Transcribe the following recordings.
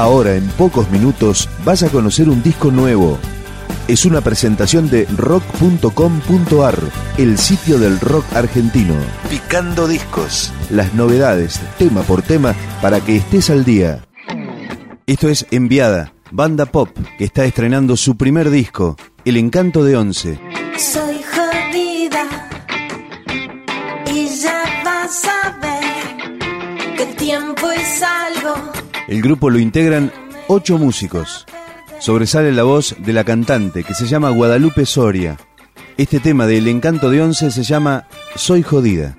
Ahora, en pocos minutos, vas a conocer un disco nuevo. Es una presentación de rock.com.ar, el sitio del rock argentino. Picando discos. Las novedades, tema por tema, para que estés al día. Esto es Enviada, banda pop que está estrenando su primer disco, El Encanto de Once. Soy jodida y ya vas a ver que el tiempo es algo. El grupo lo integran ocho músicos. Sobresale la voz de la cantante que se llama Guadalupe Soria. Este tema de El Encanto de Once se llama Soy Jodida.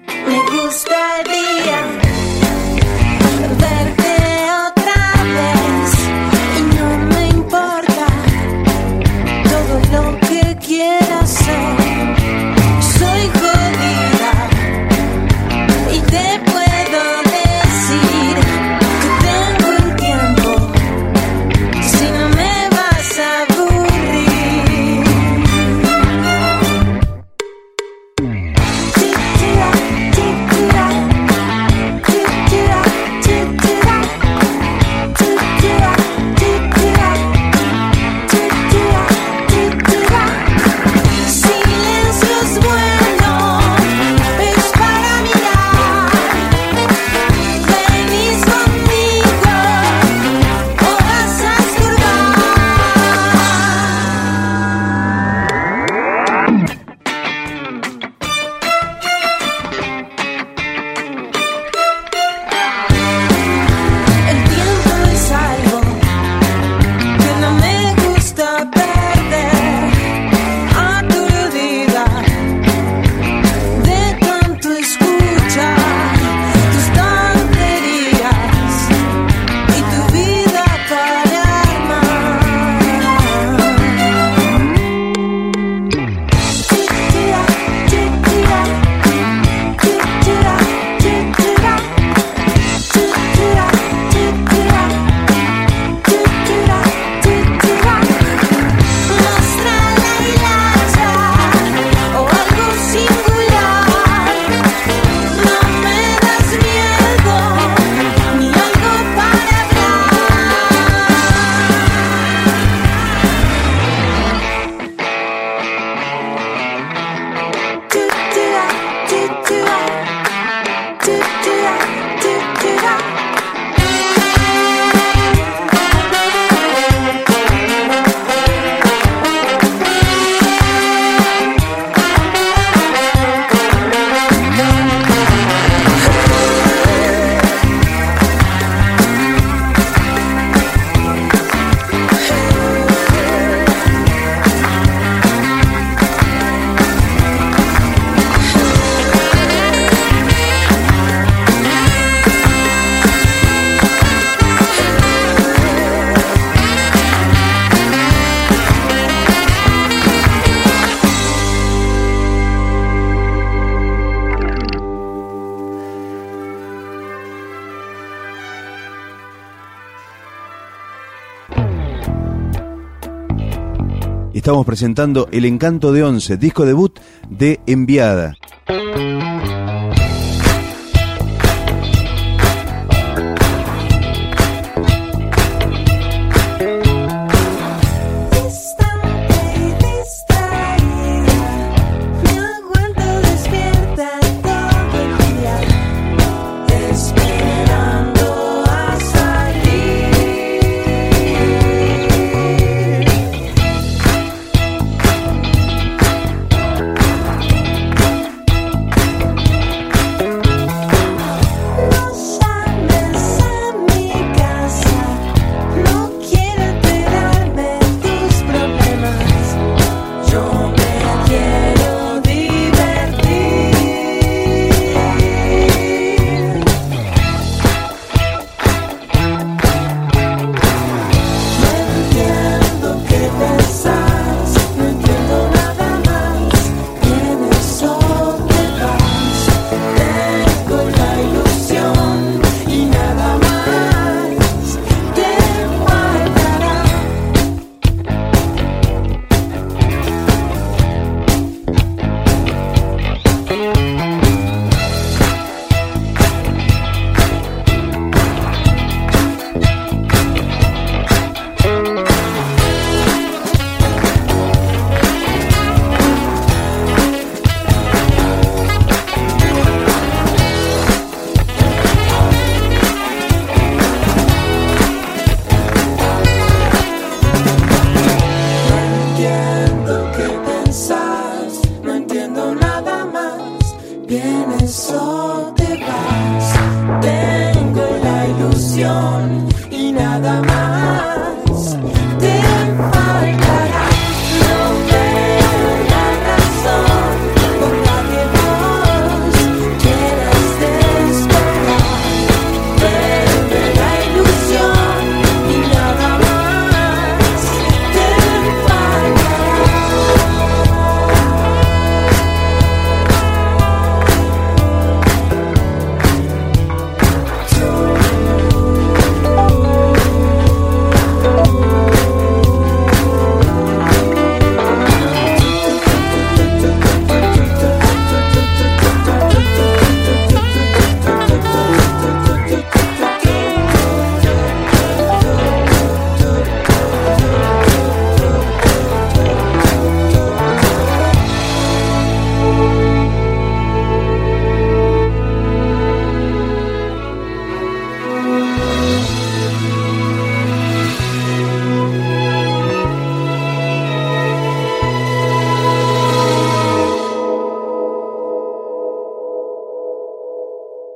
Estamos presentando El Encanto de Once, disco debut de Enviada.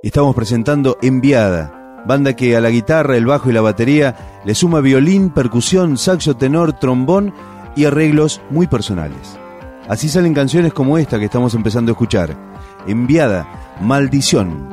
Estamos presentando Enviada, banda que a la guitarra, el bajo y la batería le suma violín, percusión, saxo tenor, trombón y arreglos muy personales. Así salen canciones como esta que estamos empezando a escuchar. Enviada, Maldición.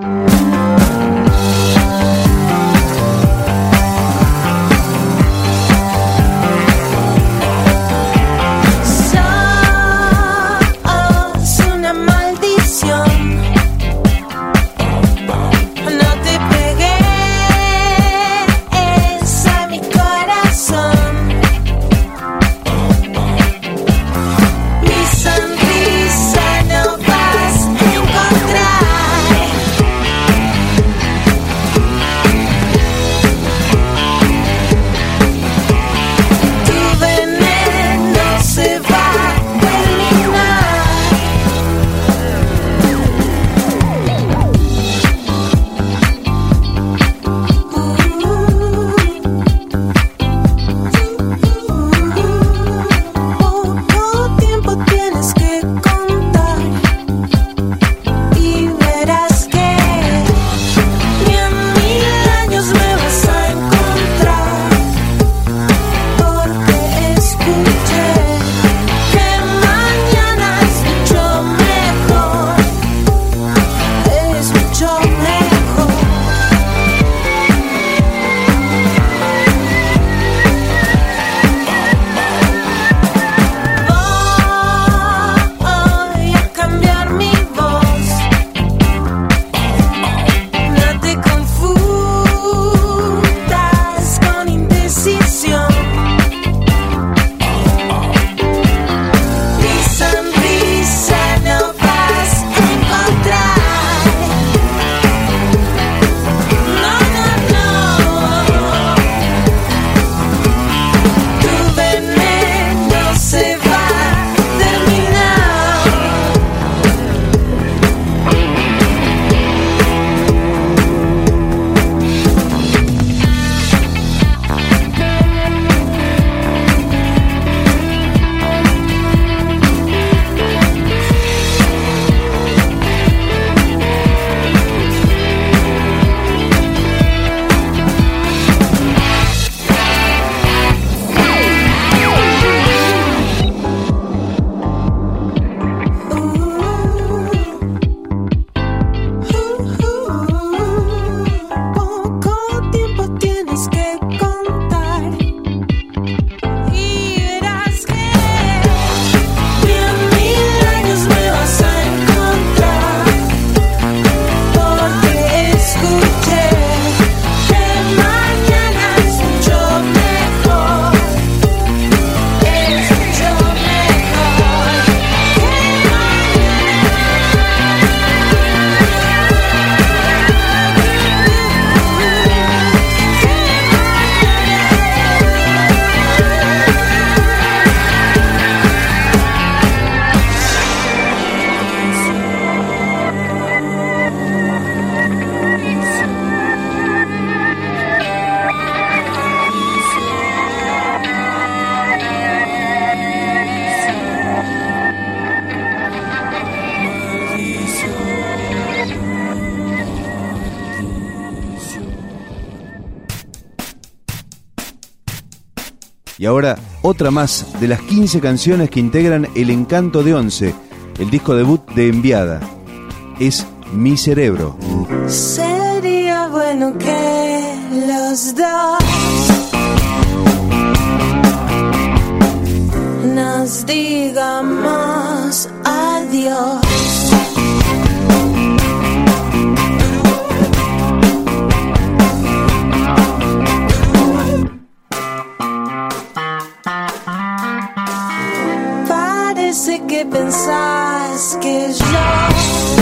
Y ahora otra más de las 15 canciones que integran El Encanto de Once, el disco debut de Enviada. Es Mi Cerebro. Sería bueno que los dos nos digamos adiós. Parece que pensás que yo